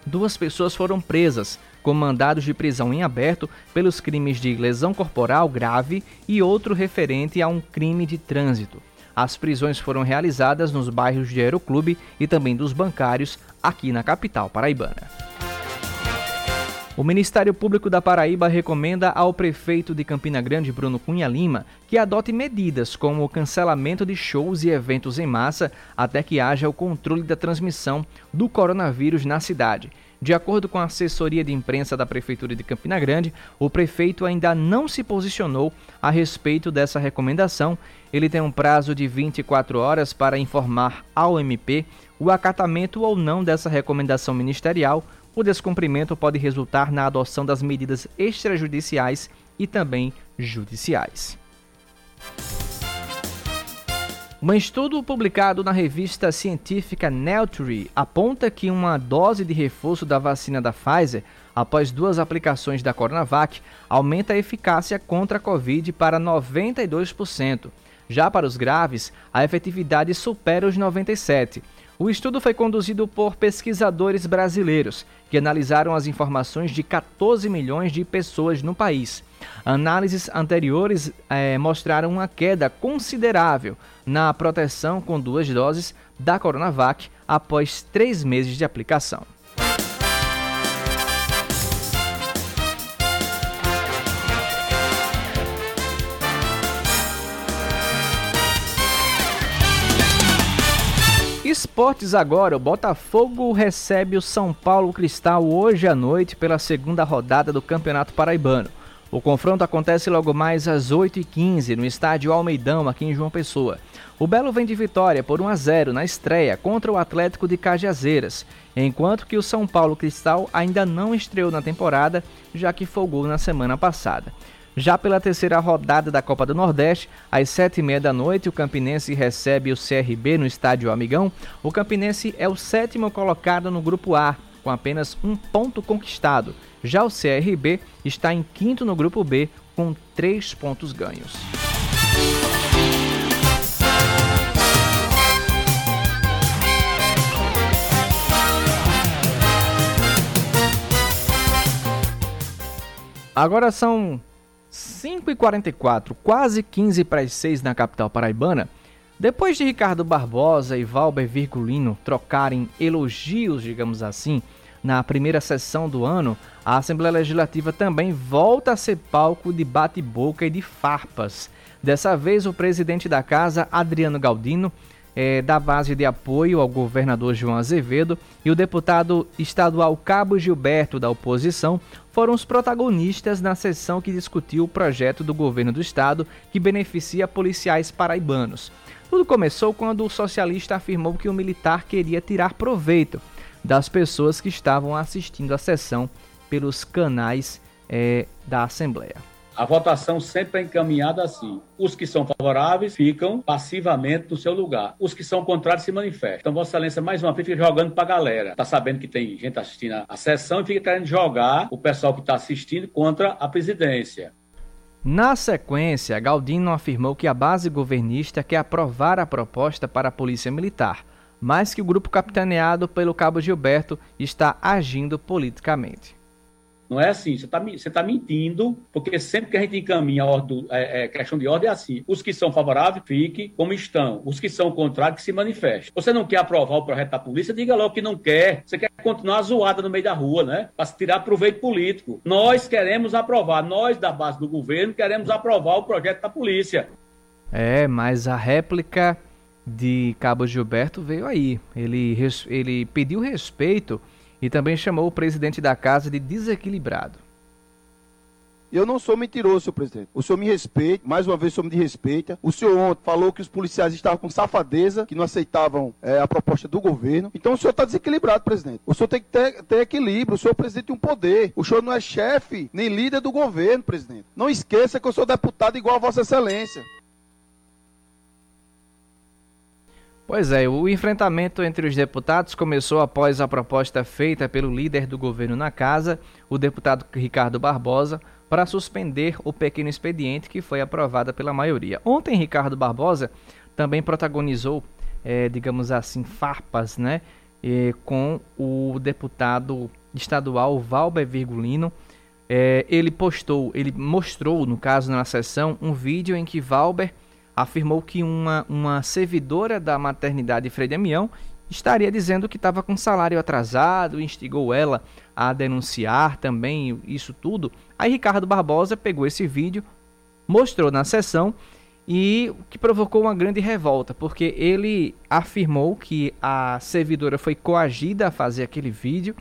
duas pessoas foram presas com mandados de prisão em aberto pelos crimes de lesão corporal grave e outro referente a um crime de trânsito. As prisões foram realizadas nos bairros de Aeroclube e também dos bancários aqui na capital paraibana. O Ministério Público da Paraíba recomenda ao prefeito de Campina Grande, Bruno Cunha Lima, que adote medidas como o cancelamento de shows e eventos em massa até que haja o controle da transmissão do coronavírus na cidade. De acordo com a assessoria de imprensa da Prefeitura de Campina Grande, o prefeito ainda não se posicionou a respeito dessa recomendação. Ele tem um prazo de 24 horas para informar ao MP o acatamento ou não dessa recomendação ministerial o descumprimento pode resultar na adoção das medidas extrajudiciais e também judiciais. Um estudo publicado na revista científica Nature aponta que uma dose de reforço da vacina da Pfizer, após duas aplicações da Coronavac, aumenta a eficácia contra a Covid para 92%. Já para os graves, a efetividade supera os 97%. O estudo foi conduzido por pesquisadores brasileiros, que analisaram as informações de 14 milhões de pessoas no país. Análises anteriores eh, mostraram uma queda considerável na proteção com duas doses da Coronavac após três meses de aplicação. Esportes agora, o Botafogo recebe o São Paulo Cristal hoje à noite pela segunda rodada do Campeonato Paraibano. O confronto acontece logo mais às 8h15 no estádio Almeidão, aqui em João Pessoa. O Belo vem de vitória por 1 a 0 na estreia contra o Atlético de Cajazeiras, enquanto que o São Paulo Cristal ainda não estreou na temporada, já que folgou na semana passada. Já pela terceira rodada da Copa do Nordeste, às sete e meia da noite, o Campinense recebe o CRB no Estádio Amigão. O Campinense é o sétimo colocado no Grupo A, com apenas um ponto conquistado. Já o CRB está em quinto no Grupo B, com três pontos ganhos. Agora são 5h44, quase 15 para as 6 na capital paraibana, depois de Ricardo Barbosa e Valber Virgulino trocarem elogios, digamos assim, na primeira sessão do ano, a Assembleia Legislativa também volta a ser palco de bate-boca e de farpas. Dessa vez, o presidente da casa, Adriano Galdino, é, da base de apoio ao governador João Azevedo e o deputado estadual Cabo Gilberto, da oposição, foram os protagonistas na sessão que discutiu o projeto do governo do estado que beneficia policiais paraibanos. Tudo começou quando o socialista afirmou que o militar queria tirar proveito das pessoas que estavam assistindo a sessão pelos canais é, da Assembleia. A votação sempre é encaminhada assim. Os que são favoráveis ficam passivamente no seu lugar. Os que são contrários se manifestam. Então, Vossa Excelência, mais uma vez, fica jogando para a galera. Tá sabendo que tem gente assistindo a sessão e fica querendo jogar o pessoal que está assistindo contra a presidência. Na sequência, Galdino afirmou que a base governista quer aprovar a proposta para a Polícia Militar, mas que o grupo capitaneado pelo Cabo Gilberto está agindo politicamente. Não é assim, você está você tá mentindo, porque sempre que a gente encaminha a ordem, é, é, questão de ordem é assim: os que são favoráveis, fiquem como estão, os que são contrários, que se manifestem. Você não quer aprovar o projeto da polícia, diga logo que não quer. Você quer continuar zoada no meio da rua, né? Para se tirar proveito político. Nós queremos aprovar, nós da base do governo queremos aprovar o projeto da polícia. É, mas a réplica de Cabo Gilberto veio aí. Ele, ele pediu respeito e também chamou o presidente da casa de desequilibrado. Eu não sou mentiroso, senhor presidente. O senhor me respeita, mais uma vez o senhor me respeita. O senhor ontem falou que os policiais estavam com safadeza, que não aceitavam é, a proposta do governo. Então o senhor está desequilibrado, presidente. O senhor tem que ter, ter equilíbrio. O senhor, presidente, tem um poder. O senhor não é chefe nem líder do governo, presidente. Não esqueça que eu sou deputado igual a Vossa Excelência. Pois é, o enfrentamento entre os deputados começou após a proposta feita pelo líder do governo na casa, o deputado Ricardo Barbosa, para suspender o pequeno expediente que foi aprovada pela maioria. Ontem, Ricardo Barbosa também protagonizou, é, digamos assim, farpas, né, com o deputado estadual Valber Virgulino. É, ele postou, ele mostrou, no caso, na sessão, um vídeo em que Valber afirmou que uma, uma servidora da maternidade Frei Damião estaria dizendo que estava com salário atrasado, instigou ela a denunciar também isso tudo. Aí Ricardo Barbosa pegou esse vídeo, mostrou na sessão e o que provocou uma grande revolta, porque ele afirmou que a servidora foi coagida a fazer aquele vídeo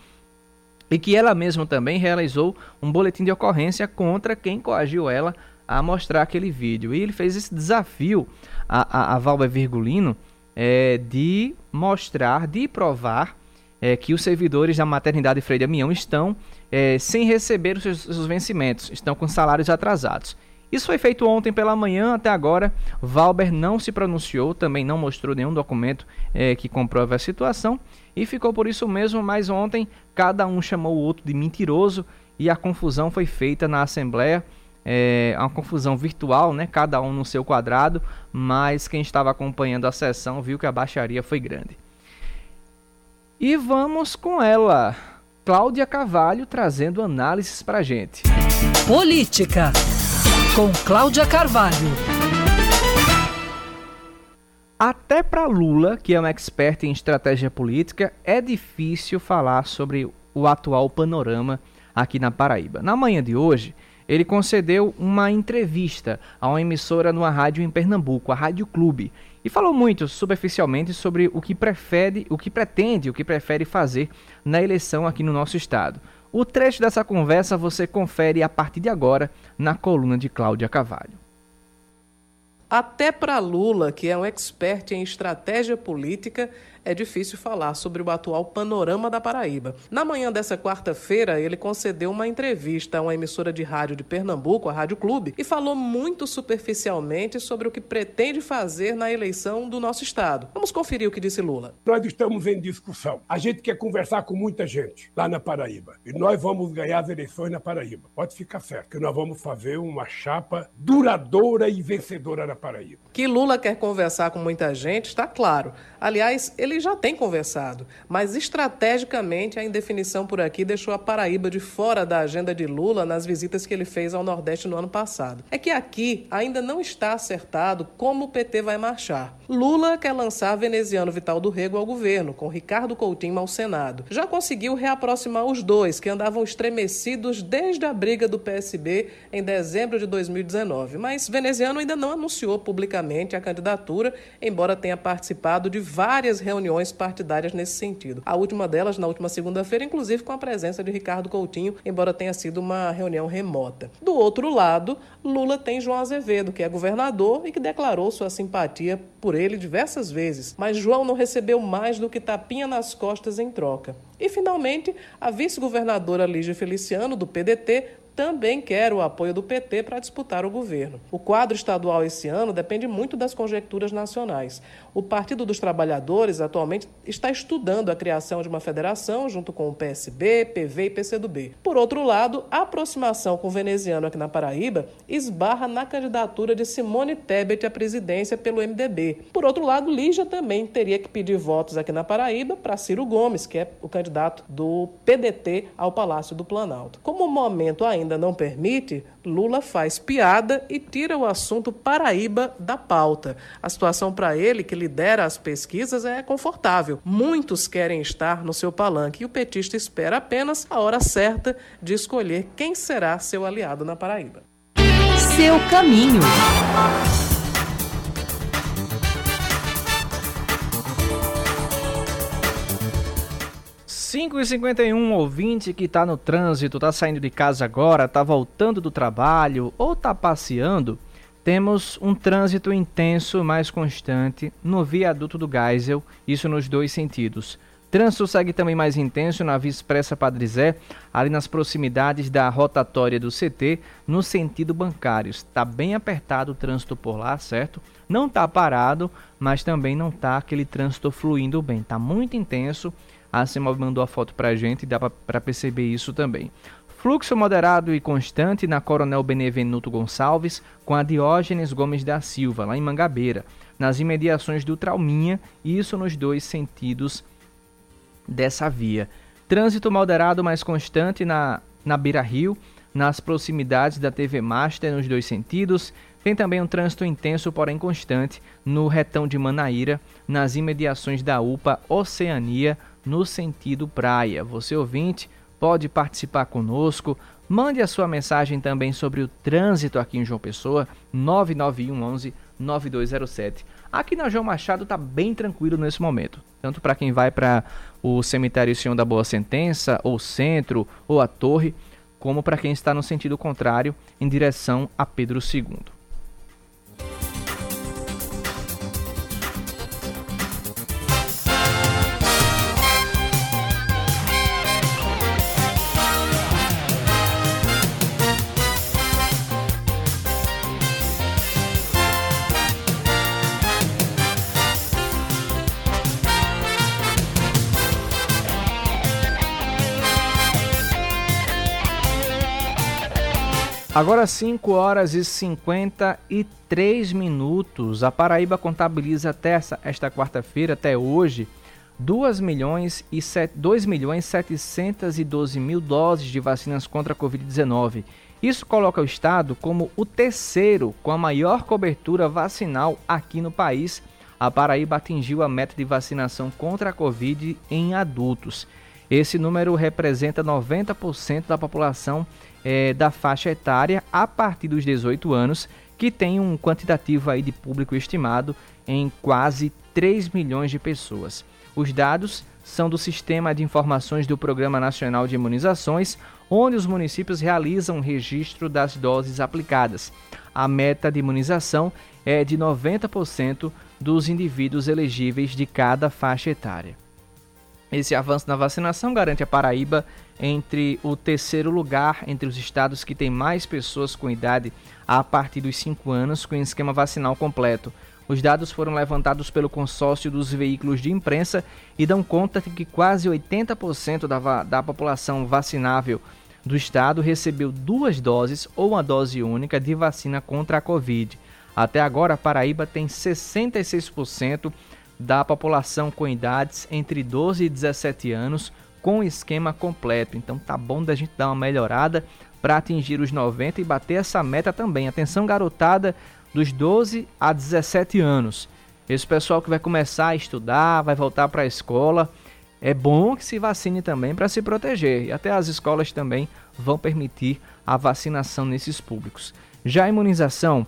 e que ela mesma também realizou um boletim de ocorrência contra quem coagiu ela a mostrar aquele vídeo. E ele fez esse desafio a, a, a Valber Virgulino é, de mostrar, de provar é, que os servidores da maternidade Frei Damião estão é, sem receber os seus, seus, vencimentos, estão com salários atrasados. Isso foi feito ontem pela manhã, até agora Valber não se pronunciou, também não mostrou nenhum documento é, que comprove a situação e ficou por isso mesmo, mas ontem cada um chamou o outro de mentiroso e a confusão foi feita na Assembleia é uma confusão virtual, né? Cada um no seu quadrado, mas quem estava acompanhando a sessão viu que a baixaria foi grande. E vamos com ela, Cláudia Carvalho, trazendo análises para gente. Política, com Cláudia Carvalho. Até para Lula, que é um expert em estratégia política, é difícil falar sobre o atual panorama aqui na Paraíba. Na manhã de hoje, ele concedeu uma entrevista a uma emissora numa rádio em Pernambuco, a Rádio Clube, e falou muito superficialmente sobre o que prefere, o que pretende, o que prefere fazer na eleição aqui no nosso estado. O trecho dessa conversa você confere a partir de agora na coluna de Cláudia Cavalho. Até para Lula, que é um expert em estratégia política, é difícil falar sobre o atual panorama da Paraíba. Na manhã dessa quarta-feira, ele concedeu uma entrevista a uma emissora de rádio de Pernambuco, a Rádio Clube, e falou muito superficialmente sobre o que pretende fazer na eleição do nosso estado. Vamos conferir o que disse Lula. Nós estamos em discussão. A gente quer conversar com muita gente lá na Paraíba. E nós vamos ganhar as eleições na Paraíba. Pode ficar certo que nós vamos fazer uma chapa duradoura e vencedora na Paraíba. Que Lula quer conversar com muita gente está claro. Aliás, ele já tem conversado, mas estrategicamente a indefinição por aqui deixou a Paraíba de fora da agenda de Lula nas visitas que ele fez ao Nordeste no ano passado. É que aqui ainda não está acertado como o PT vai marchar. Lula quer lançar veneziano Vital do Rego ao governo, com Ricardo Coutinho ao Senado. Já conseguiu reaproximar os dois, que andavam estremecidos desde a briga do PSB em dezembro de 2019, mas veneziano ainda não anunciou publicamente a candidatura, embora tenha participado de várias reuniões partidárias nesse sentido. A última delas, na última segunda-feira, inclusive com a presença de Ricardo Coutinho, embora tenha sido uma reunião remota. Do outro lado, Lula tem João Azevedo, que é governador e que declarou sua simpatia por ele diversas vezes, mas João não recebeu mais do que tapinha nas costas em troca. E, finalmente, a vice-governadora Lígia Feliciano, do PDT, também quer o apoio do PT para disputar o governo. O quadro estadual esse ano depende muito das conjecturas nacionais. O Partido dos Trabalhadores atualmente está estudando a criação de uma federação junto com o PSB, PV e PCdoB. Por outro lado, a aproximação com o veneziano aqui na Paraíba esbarra na candidatura de Simone Tebet à presidência pelo MDB. Por outro lado, Lígia também teria que pedir votos aqui na Paraíba para Ciro Gomes, que é o candidato do PDT ao Palácio do Planalto. Como o momento ainda não permite, Lula faz piada e tira o assunto Paraíba da pauta. A situação para ele, que lidera as pesquisas, é confortável. Muitos querem estar no seu palanque e o petista espera apenas a hora certa de escolher quem será seu aliado na Paraíba. Seu caminho. 5h51, ouvinte que está no trânsito, está saindo de casa agora, está voltando do trabalho ou está passeando, temos um trânsito intenso, mais constante, no viaduto do Geisel, isso nos dois sentidos. Trânsito segue também mais intenso na Via Expressa Padre Zé, ali nas proximidades da rotatória do CT, no sentido bancário. Está bem apertado o trânsito por lá, certo? Não está parado, mas também não está aquele trânsito fluindo bem. Está muito intenso a Asimov mandou a foto para a gente e dá para perceber isso também. Fluxo moderado e constante na Coronel Benevenuto Gonçalves com a Diógenes Gomes da Silva, lá em Mangabeira, nas imediações do Trauminha, e isso nos dois sentidos dessa via. Trânsito moderado mais constante na, na Beira Rio, nas proximidades da TV Master, nos dois sentidos. Tem também um trânsito intenso, porém constante, no retão de Manaíra, nas imediações da UPA Oceania, no sentido praia. Você ouvinte pode participar conosco. Mande a sua mensagem também sobre o trânsito aqui em João Pessoa, 991 11 9207. Aqui na João Machado está bem tranquilo nesse momento, tanto para quem vai para o cemitério Senhor da Boa Sentença, ou centro, ou a torre, como para quem está no sentido contrário, em direção a Pedro II. Agora 5 horas e 53 minutos. A Paraíba contabiliza até essa, esta quarta-feira, até hoje, 2 milhões e 7, 2 milhões 712 mil doses de vacinas contra a Covid-19. Isso coloca o estado como o terceiro com a maior cobertura vacinal aqui no país. A Paraíba atingiu a meta de vacinação contra a Covid em adultos. Esse número representa 90% da população é, da faixa etária a partir dos 18 anos, que tem um quantitativo aí de público estimado em quase 3 milhões de pessoas. Os dados são do Sistema de Informações do Programa Nacional de Imunizações, onde os municípios realizam o registro das doses aplicadas. A meta de imunização é de 90% dos indivíduos elegíveis de cada faixa etária. Esse avanço na vacinação garante a Paraíba entre o terceiro lugar entre os estados que têm mais pessoas com idade a partir dos 5 anos com esquema vacinal completo. Os dados foram levantados pelo consórcio dos veículos de imprensa e dão conta de que quase 80% da, da população vacinável do estado recebeu duas doses ou uma dose única de vacina contra a Covid. Até agora, a Paraíba tem 66% da população com idades entre 12 e 17 anos com esquema completo. Então tá bom da gente dar uma melhorada para atingir os 90 e bater essa meta também. Atenção garotada dos 12 a 17 anos. Esse pessoal que vai começar a estudar, vai voltar para a escola, é bom que se vacine também para se proteger. E até as escolas também vão permitir a vacinação nesses públicos. Já a imunização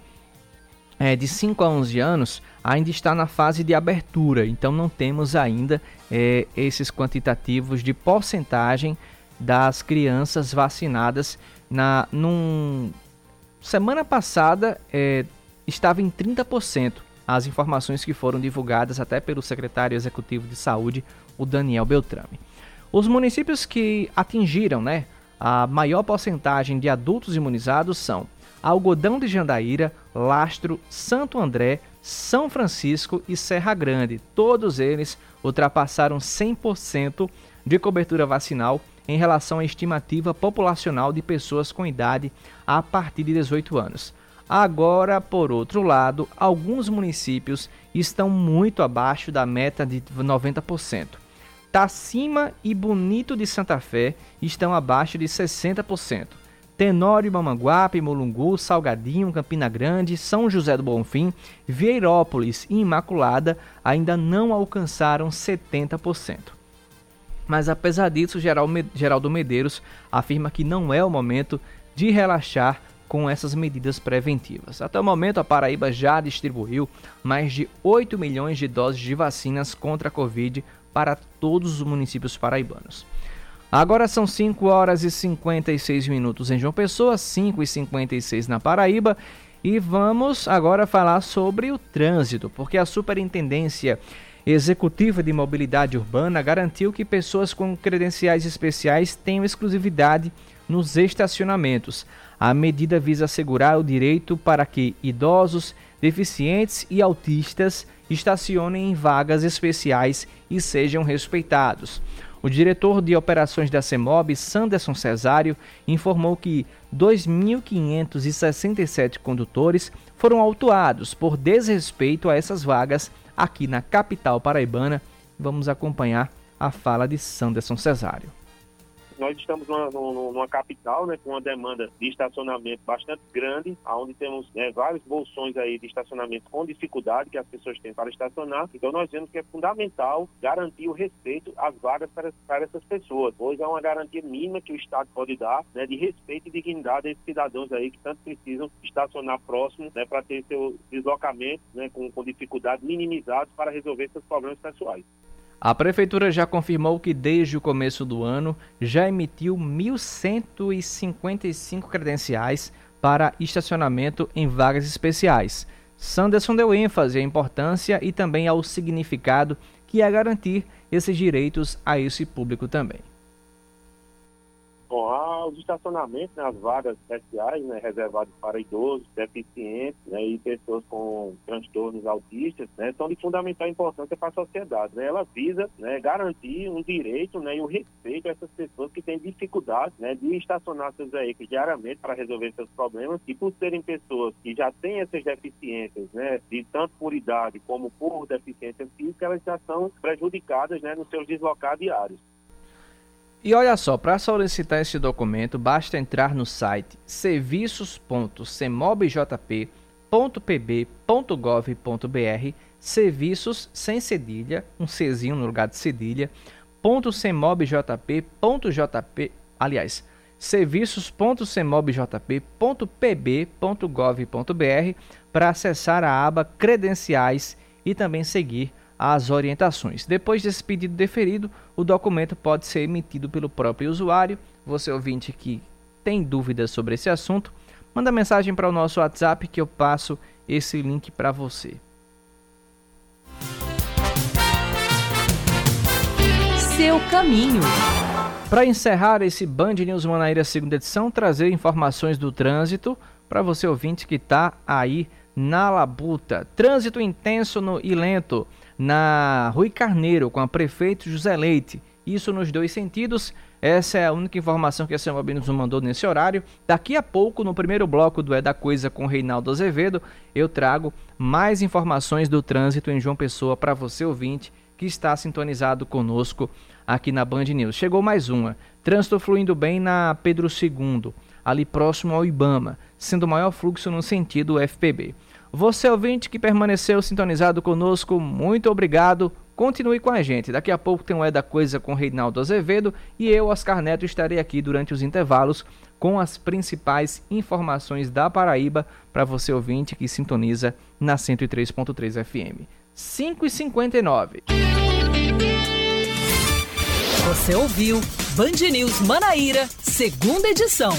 é, de 5 a 11 anos ainda está na fase de abertura, então não temos ainda é, esses quantitativos de porcentagem das crianças vacinadas. Na num, semana passada é, estava em 30% as informações que foram divulgadas até pelo secretário executivo de saúde, o Daniel Beltrame. Os municípios que atingiram né, a maior porcentagem de adultos imunizados são Algodão de Jandaíra, Lastro, Santo André, São Francisco e Serra Grande. Todos eles ultrapassaram 100% de cobertura vacinal em relação à estimativa populacional de pessoas com idade a partir de 18 anos. Agora, por outro lado, alguns municípios estão muito abaixo da meta de 90%. Tacima e Bonito de Santa Fé estão abaixo de 60%. Tenório, Mamanguape, Mulungu, Salgadinho, Campina Grande, São José do Bonfim, Vieirópolis e Imaculada ainda não alcançaram 70%. Mas apesar disso, Geraldo Medeiros afirma que não é o momento de relaxar com essas medidas preventivas. Até o momento, a Paraíba já distribuiu mais de 8 milhões de doses de vacinas contra a Covid para todos os municípios paraibanos. Agora são 5 horas e 56 minutos em João Pessoa, 5 e 56 na Paraíba. E vamos agora falar sobre o trânsito, porque a Superintendência Executiva de Mobilidade Urbana garantiu que pessoas com credenciais especiais tenham exclusividade nos estacionamentos. A medida visa assegurar o direito para que idosos, deficientes e autistas estacionem em vagas especiais e sejam respeitados. O diretor de operações da CEMOB, Sanderson Cesário, informou que 2.567 condutores foram autuados por desrespeito a essas vagas aqui na capital paraibana. Vamos acompanhar a fala de Sanderson Cesário. Nós estamos numa, numa, capital, né, com uma demanda de estacionamento bastante grande, onde temos né, vários bolsões aí de estacionamento com dificuldade que as pessoas têm para estacionar. Então nós vemos que é fundamental garantir o respeito às vagas para, para essas pessoas, pois é uma garantia mínima que o Estado pode dar, né, de respeito e dignidade a esses cidadãos aí que tanto precisam estacionar próximo, né, para ter seu deslocamento, né, com, com dificuldade minimizado para resolver seus problemas pessoais. A Prefeitura já confirmou que desde o começo do ano já emitiu 1.155 credenciais para estacionamento em vagas especiais. Sanderson deu ênfase à importância e também ao significado que é garantir esses direitos a esse público também. Os estacionamentos, né, as vagas especiais, né, reservadas para idosos, deficientes né, e pessoas com transtornos autistas, né, são de fundamental importância para a sociedade. Né? Ela visa né, garantir um direito né, e um respeito a essas pessoas que têm dificuldade né, de estacionar seus veículos diariamente para resolver seus problemas e por serem pessoas que já têm essas deficiências, né, de tanto por idade como por deficiência física, elas já são prejudicadas né, nos seus deslocados diários. E olha só, para solicitar esse documento, basta entrar no site serviços.cemobjp.pb.gov.br, serviços sem cedilha, um Czinho no lugar de cedilha, .cemobjp.jp, aliás, serviços.cemobjp.pb.gov.br para acessar a aba credenciais e também seguir as orientações. Depois desse pedido deferido, o documento pode ser emitido pelo próprio usuário. Você ouvinte que tem dúvidas sobre esse assunto, manda mensagem para o nosso WhatsApp que eu passo esse link para você. Seu caminho. Para encerrar esse Band News Manaíra segunda edição, trazer informações do trânsito para você ouvinte que está aí na labuta. Trânsito intenso no, e lento na Rui Carneiro com a prefeito José Leite. Isso nos dois sentidos. Essa é a única informação que a Samuel nos mandou nesse horário. Daqui a pouco, no primeiro bloco do É da Coisa com Reinaldo Azevedo, eu trago mais informações do trânsito em João Pessoa para você ouvinte que está sintonizado conosco aqui na Band News. Chegou mais uma. Trânsito fluindo bem na Pedro II, ali próximo ao Ibama, sendo o maior fluxo no sentido FPB. Você ouvinte que permaneceu sintonizado conosco, muito obrigado. Continue com a gente. Daqui a pouco tem o É da Coisa com Reinaldo Azevedo e eu, Oscar Neto, estarei aqui durante os intervalos com as principais informações da Paraíba para você ouvinte que sintoniza na 103.3 FM. 5 e 59 Você ouviu Band News Manaíra, segunda edição.